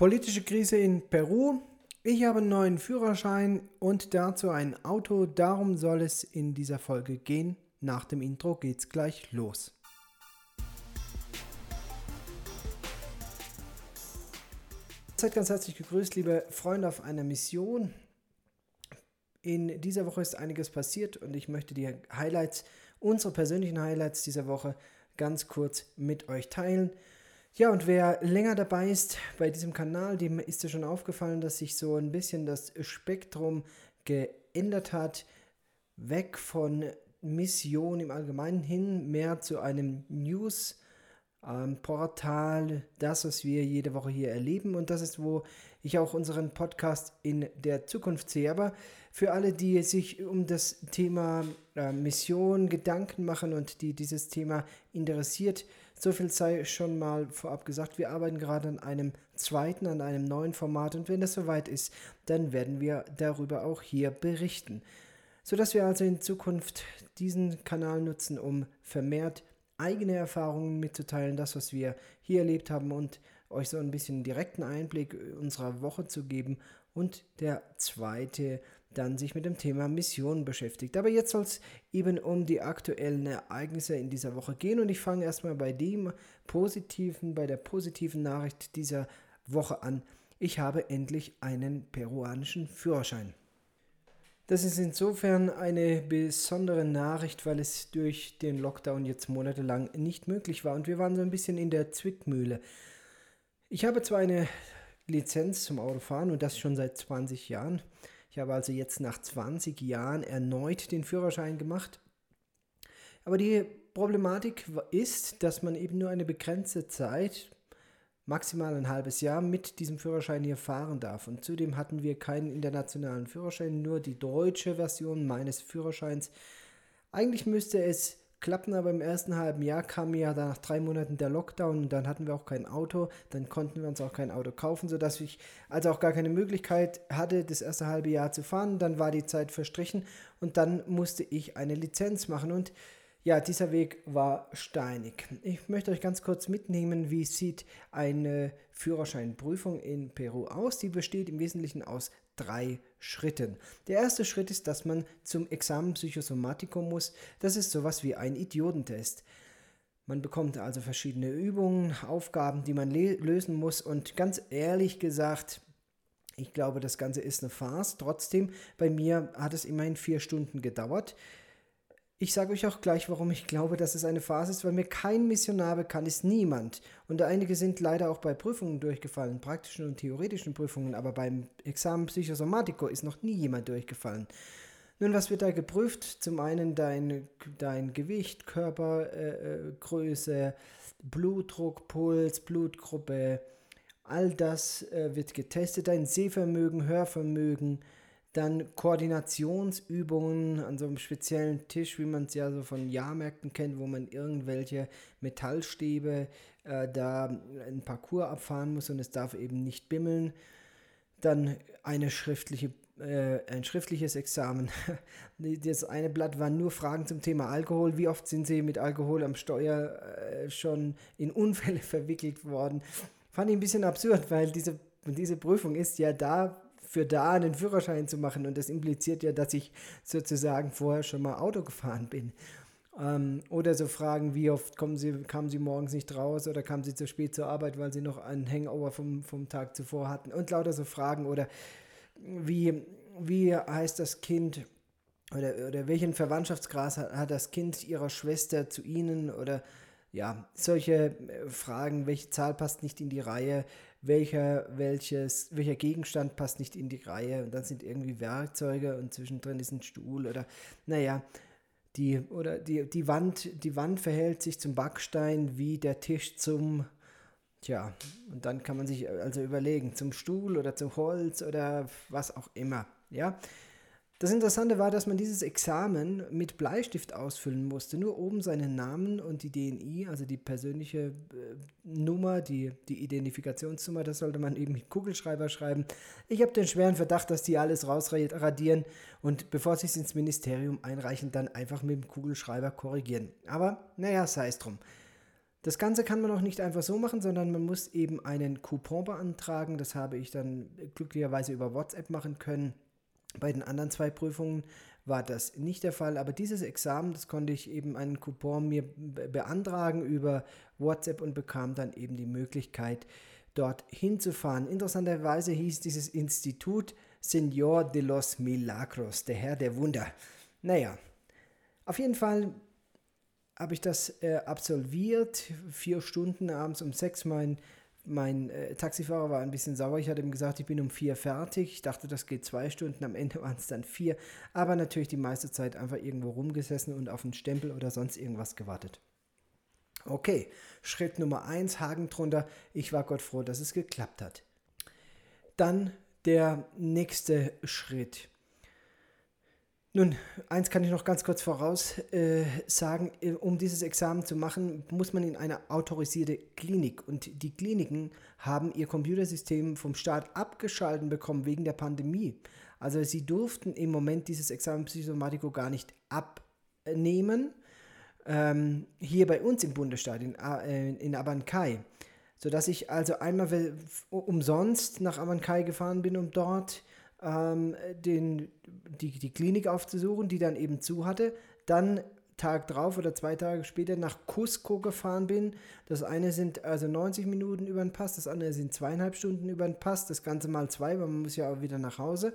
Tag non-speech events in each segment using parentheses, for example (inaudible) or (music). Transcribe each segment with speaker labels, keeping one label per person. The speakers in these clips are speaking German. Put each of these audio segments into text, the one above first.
Speaker 1: Politische Krise in Peru. Ich habe einen neuen Führerschein und dazu ein Auto. Darum soll es in dieser Folge gehen. Nach dem Intro geht's gleich los. Seid ganz herzlich gegrüßt, liebe Freunde auf einer Mission. In dieser Woche ist einiges passiert und ich möchte die Highlights, unsere persönlichen Highlights dieser Woche ganz kurz mit euch teilen. Ja, und wer länger dabei ist bei diesem Kanal, dem ist ja schon aufgefallen, dass sich so ein bisschen das Spektrum geändert hat. Weg von Mission im Allgemeinen hin, mehr zu einem News- ähm, Portal, das, was wir jede Woche hier erleben. Und das ist, wo ich auch unseren Podcast in der Zukunft sehe. Aber für alle, die sich um das Thema äh, Mission Gedanken machen und die dieses Thema interessiert, so viel sei schon mal vorab gesagt. Wir arbeiten gerade an einem zweiten, an einem neuen Format. Und wenn das soweit ist, dann werden wir darüber auch hier berichten. Sodass wir also in Zukunft diesen Kanal nutzen, um vermehrt eigene Erfahrungen mitzuteilen, das, was wir hier erlebt haben und euch so ein bisschen direkten Einblick unserer Woche zu geben. Und der zweite dann sich mit dem Thema Mission beschäftigt. Aber jetzt soll es eben um die aktuellen Ereignisse in dieser Woche gehen und ich fange erstmal bei dem positiven, bei der positiven Nachricht dieser Woche an. Ich habe endlich einen peruanischen Führerschein. Das ist insofern eine besondere Nachricht, weil es durch den Lockdown jetzt monatelang nicht möglich war und wir waren so ein bisschen in der Zwickmühle. Ich habe zwar eine Lizenz zum Autofahren und das schon seit 20 Jahren. Ich habe also jetzt nach 20 Jahren erneut den Führerschein gemacht. Aber die Problematik ist, dass man eben nur eine begrenzte Zeit, maximal ein halbes Jahr mit diesem Führerschein hier fahren darf. Und zudem hatten wir keinen internationalen Führerschein, nur die deutsche Version meines Führerscheins. Eigentlich müsste es klappen, aber im ersten halben Jahr kam ja dann nach drei Monaten der Lockdown und dann hatten wir auch kein Auto, dann konnten wir uns auch kein Auto kaufen, sodass ich also auch gar keine Möglichkeit hatte, das erste halbe Jahr zu fahren. Dann war die Zeit verstrichen und dann musste ich eine Lizenz machen und ja, dieser Weg war steinig. Ich möchte euch ganz kurz mitnehmen, wie sieht eine Führerscheinprüfung in Peru aus. Die besteht im Wesentlichen aus drei Schritten. Der erste Schritt ist, dass man zum Examen Psychosomatikum muss. Das ist sowas wie ein Idiotentest. Man bekommt also verschiedene Übungen, Aufgaben, die man lösen muss und ganz ehrlich gesagt, ich glaube, das Ganze ist eine Farce. Trotzdem, bei mir hat es immerhin vier Stunden gedauert. Ich sage euch auch gleich, warum ich glaube, dass es eine Phase ist, weil mir kein Missionar bekannt ist, niemand. Und einige sind leider auch bei Prüfungen durchgefallen, praktischen und theoretischen Prüfungen, aber beim Examen Psychosomatico ist noch nie jemand durchgefallen. Nun, was wird da geprüft? Zum einen dein, dein Gewicht, Körpergröße, äh, äh Blutdruck, Puls, Blutgruppe, all das äh, wird getestet, dein Sehvermögen, Hörvermögen, dann Koordinationsübungen an so einem speziellen Tisch, wie man es ja so von Jahrmärkten kennt, wo man irgendwelche Metallstäbe äh, da ein Parcours abfahren muss und es darf eben nicht bimmeln. Dann eine schriftliche, äh, ein schriftliches Examen. (laughs) Das eine Blatt waren nur Fragen zum Thema Alkohol. Wie oft sind Sie mit Alkohol am Steuer äh, schon in Unfälle (laughs) verwickelt worden? Fand ich ein bisschen absurd, weil diese, diese Prüfung ist ja da für da einen Führerschein zu machen. Und das impliziert ja, dass ich sozusagen vorher schon mal Auto gefahren bin. Ähm, oder so Fragen, wie oft kommen Sie, kamen Sie morgens nicht raus oder kamen Sie zu spät zur Arbeit, weil Sie noch einen Hangover vom, vom Tag zuvor hatten. Und lauter so Fragen. Oder wie, wie heißt das Kind oder, oder welchen Verwandtschaftsgras hat, hat das Kind Ihrer Schwester zu Ihnen oder ja, solche äh, Fragen, welche Zahl passt nicht in die Reihe, welcher, welches, welcher Gegenstand passt nicht in die Reihe und dann sind irgendwie Werkzeuge und zwischendrin ist ein Stuhl oder naja, die, oder die, die, Wand, die Wand verhält sich zum Backstein wie der Tisch zum, tja, und dann kann man sich also überlegen, zum Stuhl oder zum Holz oder was auch immer, ja. Das Interessante war, dass man dieses Examen mit Bleistift ausfüllen musste. Nur oben seinen Namen und die DNI, also die persönliche äh, Nummer, die, die Identifikationsnummer, das sollte man eben mit Kugelschreiber schreiben. Ich habe den schweren Verdacht, dass die alles rausradieren und bevor sie es ins Ministerium einreichen, dann einfach mit dem Kugelschreiber korrigieren. Aber naja, sei es drum. Das Ganze kann man auch nicht einfach so machen, sondern man muss eben einen Coupon beantragen. Das habe ich dann glücklicherweise über WhatsApp machen können. Bei den anderen zwei Prüfungen war das nicht der Fall, aber dieses Examen, das konnte ich eben einen Coupon mir beantragen über WhatsApp und bekam dann eben die Möglichkeit, dort hinzufahren. Interessanterweise hieß dieses Institut Señor de los Milagros, der Herr der Wunder. Naja, auf jeden Fall habe ich das äh, absolviert, vier Stunden abends um sechs. Mein, mein äh, Taxifahrer war ein bisschen sauer. Ich hatte ihm gesagt, ich bin um vier fertig. Ich dachte, das geht zwei Stunden. Am Ende waren es dann vier. Aber natürlich die meiste Zeit einfach irgendwo rumgesessen und auf einen Stempel oder sonst irgendwas gewartet. Okay, Schritt Nummer eins, Haken drunter. Ich war Gott froh, dass es geklappt hat. Dann der nächste Schritt. Nun, eins kann ich noch ganz kurz voraus äh, sagen, äh, um dieses Examen zu machen, muss man in eine autorisierte Klinik. Und die Kliniken haben ihr Computersystem vom Staat abgeschalten bekommen wegen der Pandemie. Also sie durften im Moment dieses Examen Psychosomatico gar nicht abnehmen. Ähm, hier bei uns im Bundesstaat, in, äh, in Abancay. Sodass ich also einmal umsonst nach Abancay gefahren bin, um dort ähm, den, die, die Klinik aufzusuchen, die dann eben zu hatte. Dann Tag drauf oder zwei Tage später nach Cusco gefahren bin. Das eine sind also 90 Minuten über den Pass, das andere sind zweieinhalb Stunden über den Pass, das Ganze mal zwei, weil man muss ja auch wieder nach Hause.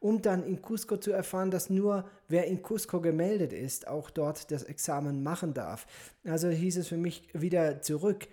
Speaker 1: Um dann in Cusco zu erfahren, dass nur wer in Cusco gemeldet ist, auch dort das Examen machen darf. Also hieß es für mich wieder zurück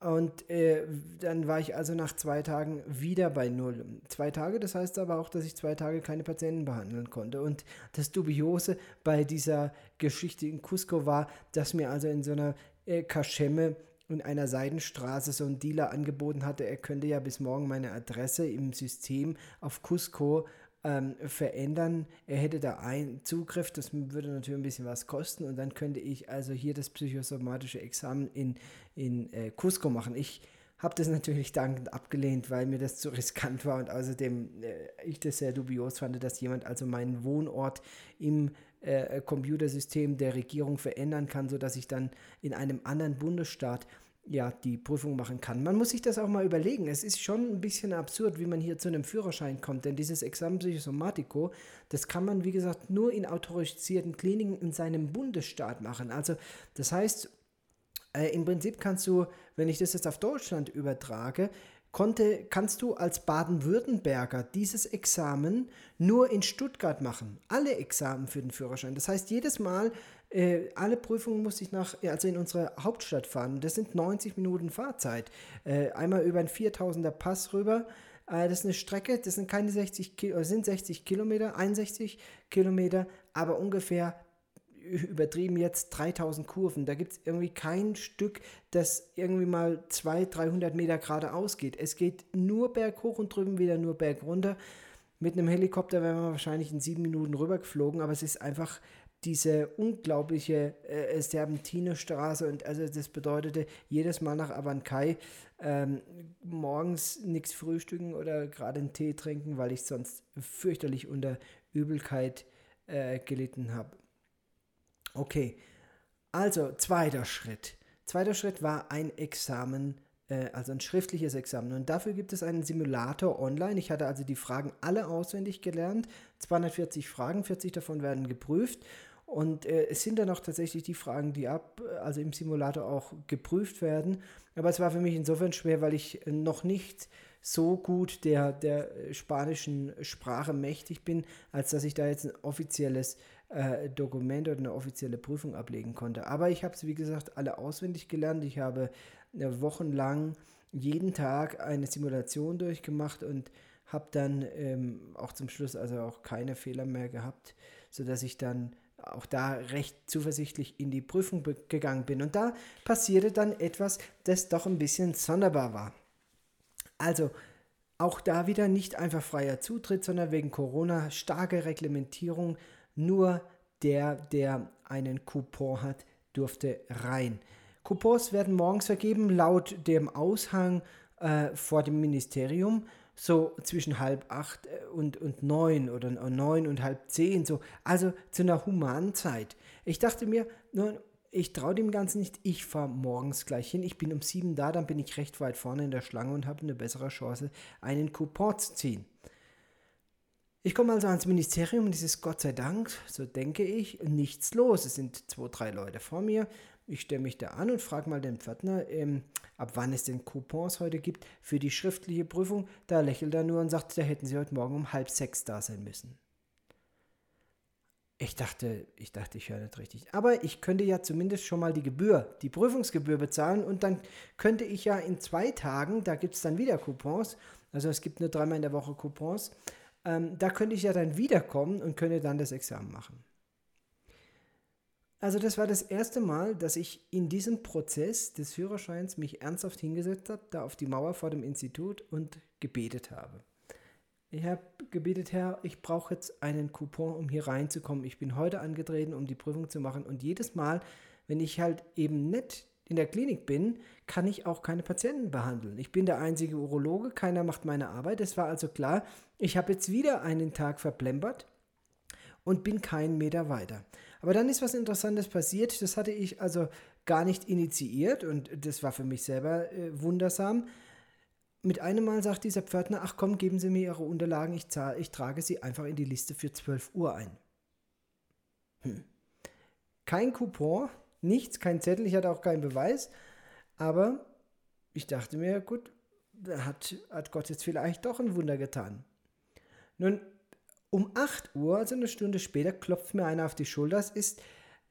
Speaker 1: und äh, dann war ich also nach zwei Tagen wieder bei Null. Zwei Tage, das heißt aber auch, dass ich zwei Tage keine Patienten behandeln konnte. Und das Dubiose bei dieser Geschichte in Cusco war, dass mir also in so einer äh, Kaschemme in einer Seidenstraße so ein Dealer angeboten hatte, er könnte ja bis morgen meine Adresse im System auf Cusco ähm, verändern. Er hätte da einen Zugriff, das würde natürlich ein bisschen was kosten und dann könnte ich also hier das psychosomatische Examen in, in äh, Cusco machen. Ich habe das natürlich dankend abgelehnt, weil mir das zu riskant war und außerdem äh, ich das sehr dubios fand, dass jemand also meinen Wohnort im äh, Computersystem der Regierung verändern kann, sodass ich dann in einem anderen Bundesstaat ja, die Prüfung machen kann. Man muss sich das auch mal überlegen. Es ist schon ein bisschen absurd, wie man hier zu einem Führerschein kommt, denn dieses Examen Psychosomatico, das kann man, wie gesagt, nur in autorisierten Kliniken in seinem Bundesstaat machen. Also, das heißt, äh, im Prinzip kannst du, wenn ich das jetzt auf Deutschland übertrage, konnte, kannst du als Baden-Württemberger dieses Examen nur in Stuttgart machen. Alle Examen für den Führerschein. Das heißt, jedes Mal, äh, alle Prüfungen musste ich nach, also in unsere Hauptstadt fahren. Das sind 90 Minuten Fahrzeit. Äh, einmal über einen 4000er Pass rüber. Äh, das ist eine Strecke, das sind keine 60 Ki sind 60 Kilometer, 61 Kilometer, aber ungefähr übertrieben jetzt 3000 Kurven. Da gibt es irgendwie kein Stück, das irgendwie mal 200, 300 Meter geradeaus geht. Es geht nur berghoch und drüben wieder nur bergunter. Mit einem Helikopter wären wir wahrscheinlich in sieben Minuten rübergeflogen, aber es ist einfach diese unglaubliche äh, Serpentinestraße und also das bedeutete jedes Mal nach Abancay ähm, morgens nichts frühstücken oder gerade einen Tee trinken, weil ich sonst fürchterlich unter Übelkeit äh, gelitten habe. Okay, also zweiter Schritt. Zweiter Schritt war ein Examen, äh, also ein schriftliches Examen. Und dafür gibt es einen Simulator online. Ich hatte also die Fragen alle auswendig gelernt. 240 Fragen, 40 davon werden geprüft. Und äh, es sind dann auch tatsächlich die Fragen, die ab, also im Simulator auch geprüft werden. Aber es war für mich insofern schwer, weil ich noch nicht so gut der, der spanischen Sprache mächtig bin, als dass ich da jetzt ein offizielles äh, Dokument oder eine offizielle Prüfung ablegen konnte. Aber ich habe es, wie gesagt, alle auswendig gelernt. Ich habe äh, wochenlang jeden Tag eine Simulation durchgemacht und habe dann ähm, auch zum Schluss also auch keine Fehler mehr gehabt, sodass ich dann auch da recht zuversichtlich in die Prüfung gegangen bin. Und da passierte dann etwas, das doch ein bisschen sonderbar war. Also auch da wieder nicht einfach freier Zutritt, sondern wegen Corona starke Reglementierung nur der, der einen Coupon hat, durfte rein. Coupons werden morgens vergeben laut dem Aushang äh, vor dem Ministerium so zwischen halb acht äh, und, und neun oder neun und halb zehn, so, also zu einer humanen Zeit. Ich dachte mir, ich traue dem Ganzen nicht. Ich fahre morgens gleich hin. Ich bin um sieben da, dann bin ich recht weit vorne in der Schlange und habe eine bessere Chance, einen Coupon zu ziehen. Ich komme also ans Ministerium und es ist Gott sei Dank, so denke ich, nichts los. Es sind zwei, drei Leute vor mir. Ich stelle mich da an und frage mal den Pförtner, ähm, ab wann es denn Coupons heute gibt für die schriftliche Prüfung. Da lächelt er nur und sagt, da hätten sie heute Morgen um halb sechs da sein müssen. Ich dachte, ich dachte, ich höre nicht richtig. Aber ich könnte ja zumindest schon mal die Gebühr, die Prüfungsgebühr bezahlen und dann könnte ich ja in zwei Tagen, da gibt es dann wieder Coupons, also es gibt nur dreimal in der Woche Coupons, ähm, da könnte ich ja dann wiederkommen und könnte dann das Examen machen. Also das war das erste Mal, dass ich in diesem Prozess des Führerscheins mich ernsthaft hingesetzt habe, da auf die Mauer vor dem Institut und gebetet habe. Ich habe gebetet, Herr, ich brauche jetzt einen Coupon, um hier reinzukommen. Ich bin heute angetreten, um die Prüfung zu machen. Und jedes Mal, wenn ich halt eben nicht in der Klinik bin, kann ich auch keine Patienten behandeln. Ich bin der einzige Urologe, keiner macht meine Arbeit. Es war also klar, ich habe jetzt wieder einen Tag verplempert und bin keinen Meter weiter. Aber dann ist was Interessantes passiert. Das hatte ich also gar nicht initiiert und das war für mich selber äh, wundersam. Mit einem Mal sagt dieser Pförtner, ach komm, geben Sie mir Ihre Unterlagen, ich, zahl, ich trage sie einfach in die Liste für 12 Uhr ein. Hm. Kein Coupon, nichts, kein Zettel, ich hatte auch keinen Beweis, aber ich dachte mir, gut, hat, hat Gott jetzt vielleicht doch ein Wunder getan. Nun, um 8 Uhr, also eine Stunde später, klopft mir einer auf die Schulter. Es ist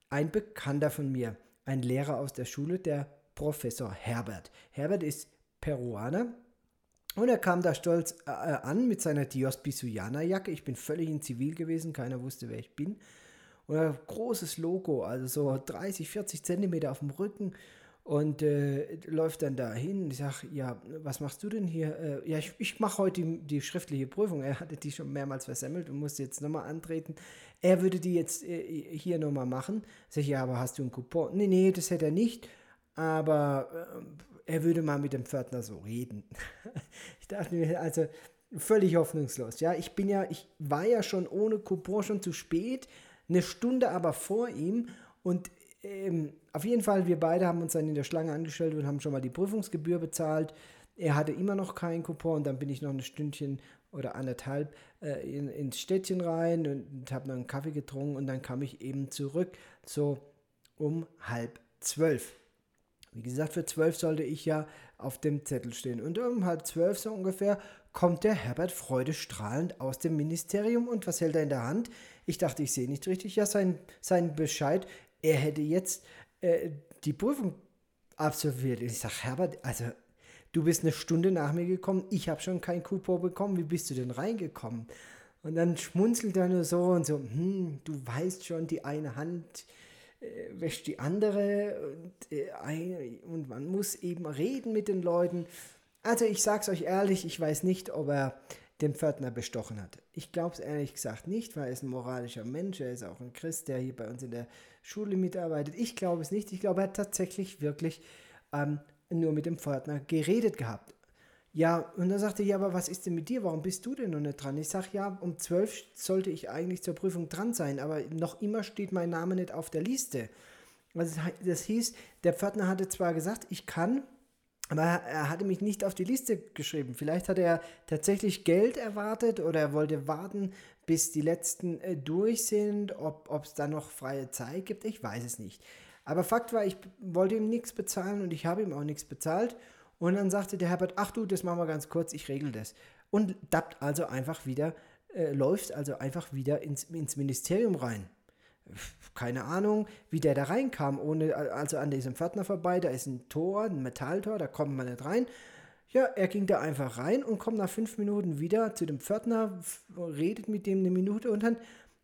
Speaker 1: ein Bekannter von mir, ein Lehrer aus der Schule, der Professor Herbert. Herbert ist Peruaner, und er kam da stolz äh, an mit seiner Dios Bisuyana Jacke. Ich bin völlig in Zivil gewesen, keiner wusste, wer ich bin. Und ein großes Logo, also so 30, 40 Zentimeter auf dem Rücken. Und äh, läuft dann da hin. Ich sage, ja, was machst du denn hier? Äh, ja, ich, ich mache heute die, die, schriftliche Prüfung. Er hatte die schon mehrmals versemmelt und musste jetzt nochmal antreten. Er würde die jetzt äh, hier nochmal machen. Sag ich, ja, aber hast du einen Coupon? Nee, nee, das hätte er nicht. Aber äh, er würde mal mit dem Pförtner so reden. (laughs) ich dachte mir, also völlig hoffnungslos. Ja, ich bin ja, ich war ja schon ohne Coupon schon zu spät, eine Stunde aber vor ihm und ähm, auf jeden Fall, wir beide haben uns dann in der Schlange angestellt und haben schon mal die Prüfungsgebühr bezahlt. Er hatte immer noch keinen Coupon und dann bin ich noch ein Stündchen oder anderthalb äh, in, ins Städtchen rein und, und habe noch einen Kaffee getrunken und dann kam ich eben zurück, so um halb zwölf. Wie gesagt, für zwölf sollte ich ja auf dem Zettel stehen. Und um halb zwölf so ungefähr kommt der Herbert freudestrahlend aus dem Ministerium und was hält er in der Hand? Ich dachte, ich sehe nicht richtig. Ja, sein, sein Bescheid, er hätte jetzt äh, die Prüfung absolviert. Und ich sage, Herbert, also du bist eine Stunde nach mir gekommen, ich habe schon kein Coupon bekommen, wie bist du denn reingekommen? Und dann schmunzelt er nur so und so, hm, du weißt schon, die eine Hand äh, wäscht die andere und, äh, und man muss eben reden mit den Leuten. Also ich sag's euch ehrlich, ich weiß nicht, ob er den Pförtner bestochen hat. Ich glaube es ehrlich gesagt nicht, weil er ist ein moralischer Mensch, er ist auch ein Christ, der hier bei uns in der Schule mitarbeitet. Ich glaube es nicht. Ich glaube, er hat tatsächlich wirklich ähm, nur mit dem Pförtner geredet gehabt. Ja, und dann sagte er, ja, aber was ist denn mit dir? Warum bist du denn noch nicht dran? Ich sage, ja, um zwölf sollte ich eigentlich zur Prüfung dran sein, aber noch immer steht mein Name nicht auf der Liste. Also das hieß, der Pförtner hatte zwar gesagt, ich kann, aber er hatte mich nicht auf die Liste geschrieben. Vielleicht hat er tatsächlich Geld erwartet oder er wollte warten, bis die letzten äh, durch sind, ob es da noch freie Zeit gibt. Ich weiß es nicht. Aber Fakt war, ich wollte ihm nichts bezahlen und ich habe ihm auch nichts bezahlt. Und dann sagte der Herbert, ach du, das machen wir ganz kurz, ich regel das. Und dappt also einfach wieder, äh, läuft also einfach wieder ins, ins Ministerium rein. Keine Ahnung, wie der da reinkam, ohne, also an diesem Pförtner vorbei, da ist ein Tor, ein Metalltor, da kommt man nicht rein. Ja, er ging da einfach rein und kommt nach fünf Minuten wieder zu dem Pförtner, redet mit dem eine Minute und dann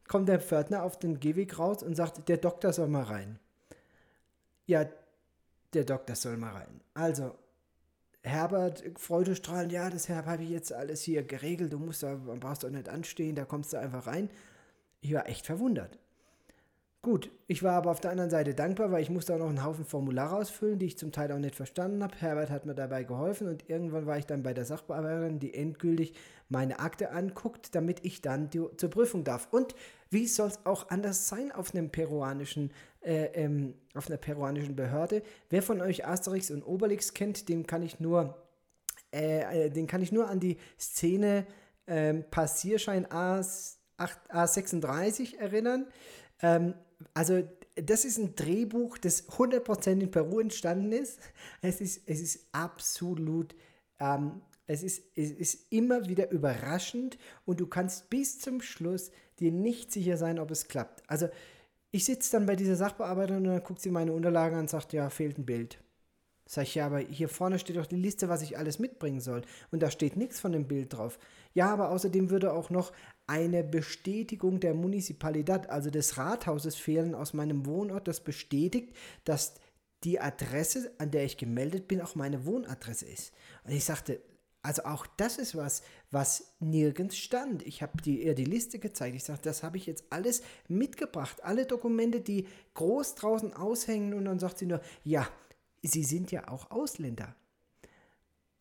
Speaker 1: kommt der Pförtner auf den Gehweg raus und sagt, der Doktor soll mal rein. Ja, der Doktor soll mal rein. Also, Herbert freudestrahlend, ja, das habe ich jetzt alles hier geregelt, du musst da, brauchst doch nicht anstehen, da kommst du einfach rein. Ich war echt verwundert. Gut, ich war aber auf der anderen Seite dankbar, weil ich musste auch noch einen Haufen Formulare ausfüllen, die ich zum Teil auch nicht verstanden habe. Herbert hat mir dabei geholfen und irgendwann war ich dann bei der Sachbearbeiterin, die endgültig meine Akte anguckt, damit ich dann die, zur Prüfung darf. Und wie soll es auch anders sein auf einem peruanischen äh, ähm, auf einer peruanischen Behörde. Wer von euch Asterix und Obelix kennt, dem kann ich nur, äh, äh den kann ich nur an die Szene ähm, Passierschein A, 8, A36 erinnern. Ähm, also das ist ein Drehbuch, das 100% in Peru entstanden ist. Es ist, es ist absolut, ähm, es, ist, es ist immer wieder überraschend und du kannst bis zum Schluss dir nicht sicher sein, ob es klappt. Also ich sitze dann bei dieser Sachbearbeiterin und dann guckt sie meine Unterlagen an und sagt, ja, fehlt ein Bild. Sag ich, ja, aber hier vorne steht doch die Liste, was ich alles mitbringen soll. Und da steht nichts von dem Bild drauf. Ja, aber außerdem würde auch noch eine Bestätigung der Municipalidad, also des Rathauses, fehlen aus meinem Wohnort, das bestätigt, dass die Adresse, an der ich gemeldet bin, auch meine Wohnadresse ist. Und ich sagte, also auch das ist was, was nirgends stand. Ich habe ihr die Liste gezeigt. Ich sagte, das habe ich jetzt alles mitgebracht. Alle Dokumente, die groß draußen aushängen. Und dann sagt sie nur, ja, Sie sind ja auch Ausländer.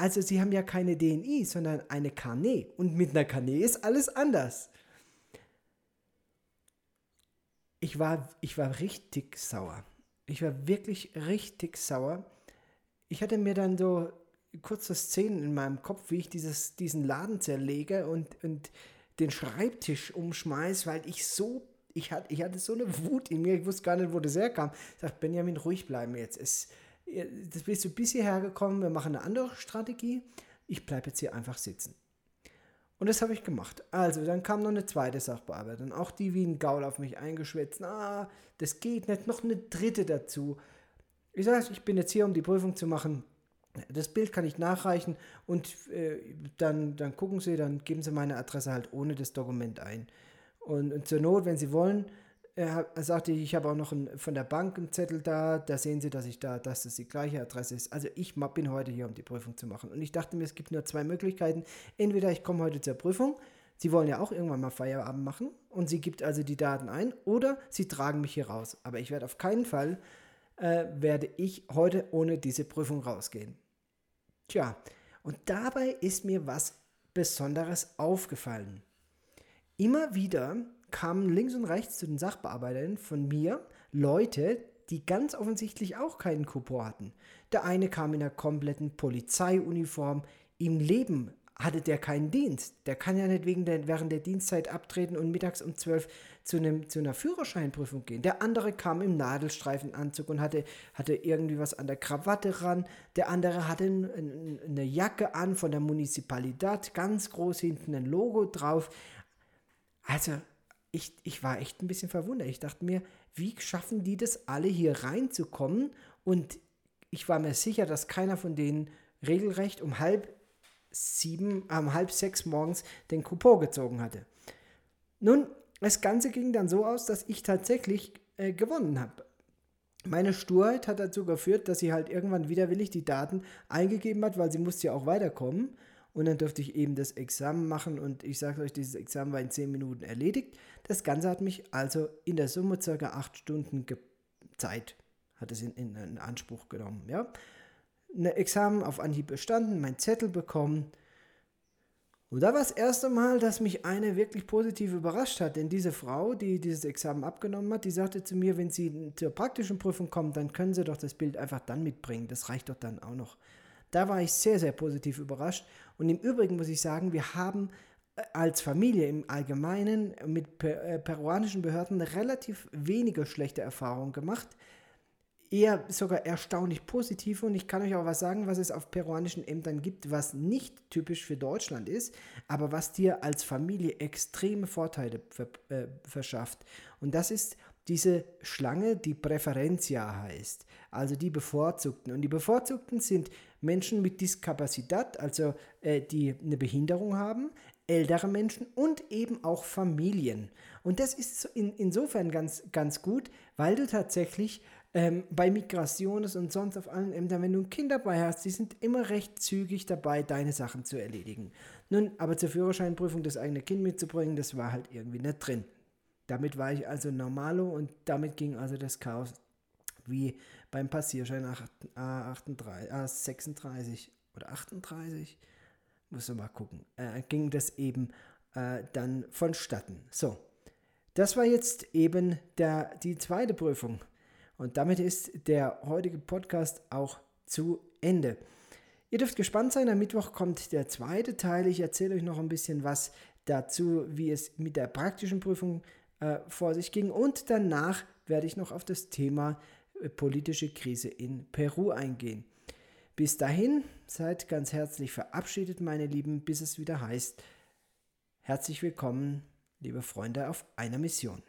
Speaker 1: Also Sie haben ja keine DNI, sondern eine Carnet. Und mit einer Carnet ist alles anders. Ich war, ich war richtig sauer. Ich war wirklich richtig sauer. Ich hatte mir dann so kurze Szenen in meinem Kopf, wie ich dieses, diesen Laden zerlege und, und den Schreibtisch umschmeiß, weil ich so, ich hatte, ich hatte so eine Wut in mir, ich wusste gar nicht, wo das herkam. Ich sagte, Benjamin, ruhig bleiben jetzt. Es, das bist du bis hierher gekommen, wir machen eine andere Strategie. Ich bleibe jetzt hier einfach sitzen. Und das habe ich gemacht. Also, dann kam noch eine zweite Sachbearbeiterin, auch die wie ein Gaul auf mich eingeschwätzt. Ah, das geht nicht, noch eine dritte dazu. Ich sage, ich bin jetzt hier, um die Prüfung zu machen. Das Bild kann ich nachreichen und äh, dann, dann gucken Sie, dann geben Sie meine Adresse halt ohne das Dokument ein. Und, und zur Not, wenn Sie wollen, er, sagte, ich habe auch noch ein, von der Bank einen Zettel da, da sehen Sie, dass ich da, dass das die gleiche Adresse ist. Also ich bin heute hier, um die Prüfung zu machen. Und ich dachte mir, es gibt nur zwei Möglichkeiten. Entweder ich komme heute zur Prüfung, Sie wollen ja auch irgendwann mal Feierabend machen und sie gibt also die Daten ein, oder Sie tragen mich hier raus. Aber ich werde auf keinen Fall, äh, werde ich heute ohne diese Prüfung rausgehen. Tja, und dabei ist mir was Besonderes aufgefallen. Immer wieder kamen links und rechts zu den Sachbearbeitern von mir Leute, die ganz offensichtlich auch keinen Coupon hatten. Der eine kam in einer kompletten Polizeiuniform. Im Leben hatte der keinen Dienst. Der kann ja nicht wegen der, während der Dienstzeit abtreten und mittags um 12 zu, einem, zu einer Führerscheinprüfung gehen. Der andere kam im Nadelstreifenanzug und hatte, hatte irgendwie was an der Krawatte ran. Der andere hatte eine Jacke an von der Municipalidad, ganz groß hinten ein Logo drauf. Also ich, ich war echt ein bisschen verwundert. Ich dachte mir, wie schaffen die das alle hier reinzukommen? Und ich war mir sicher, dass keiner von denen regelrecht um halb sieben, äh, um halb sechs morgens den Coupon gezogen hatte. Nun, das Ganze ging dann so aus, dass ich tatsächlich äh, gewonnen habe. Meine Sturheit hat dazu geführt, dass sie halt irgendwann widerwillig die Daten eingegeben hat, weil sie musste ja auch weiterkommen und dann durfte ich eben das Examen machen und ich sage euch, dieses Examen war in 10 Minuten erledigt. Das Ganze hat mich also in der Summe circa 8 Stunden Zeit hat es in, in, in, Anspruch genommen. Ja? Ein Examen auf Anhieb bestanden, mein Zettel bekommen. Und da war das erste Mal, dass mich eine wirklich positiv überrascht hat, denn diese Frau, die dieses Examen abgenommen hat, die sagte zu mir, wenn Sie zur praktischen Prüfung kommen, dann können Sie doch das Bild einfach dann mitbringen. Das reicht doch dann auch noch. Da war ich sehr, sehr positiv überrascht. Und im Übrigen muss ich sagen, wir haben äh, als Familie im Allgemeinen mit äh, peruanischen Behörden relativ wenige schlechte Erfahrungen gemacht. Eher sogar erstaunlich positiv und ich kann euch auch was sagen, was es auf peruanischen Ämtern gibt, was nicht typisch für Deutschland ist, aber was dir als Familie extreme Vorteile äh, verschafft. Und das ist diese Schlange, die Präferenzia heißt, also die Bevorzugten. Und die Bevorzugten sind Menschen mit Diskapazität, also äh, die eine Behinderung haben, ältere Menschen und eben auch Familien. Und das ist in, insofern ganz, ganz gut, weil du tatsächlich ähm, bei Migrationen und sonst auf allen Ämtern, wenn du ein Kind dabei hast, die sind immer recht zügig dabei, deine Sachen zu erledigen. Nun, aber zur Führerscheinprüfung das eigene Kind mitzubringen, das war halt irgendwie nicht drin. Damit war ich also normalo und damit ging also das Chaos wie beim Passierschein A38, A36 oder 38, muss man mal gucken, äh, ging das eben äh, dann vonstatten. So, das war jetzt eben der, die zweite Prüfung. Und damit ist der heutige Podcast auch zu Ende. Ihr dürft gespannt sein, am Mittwoch kommt der zweite Teil. Ich erzähle euch noch ein bisschen was dazu, wie es mit der praktischen Prüfung äh, vor sich ging. Und danach werde ich noch auf das Thema politische Krise in Peru eingehen. Bis dahin, seid ganz herzlich verabschiedet, meine Lieben, bis es wieder heißt, herzlich willkommen, liebe Freunde, auf einer Mission.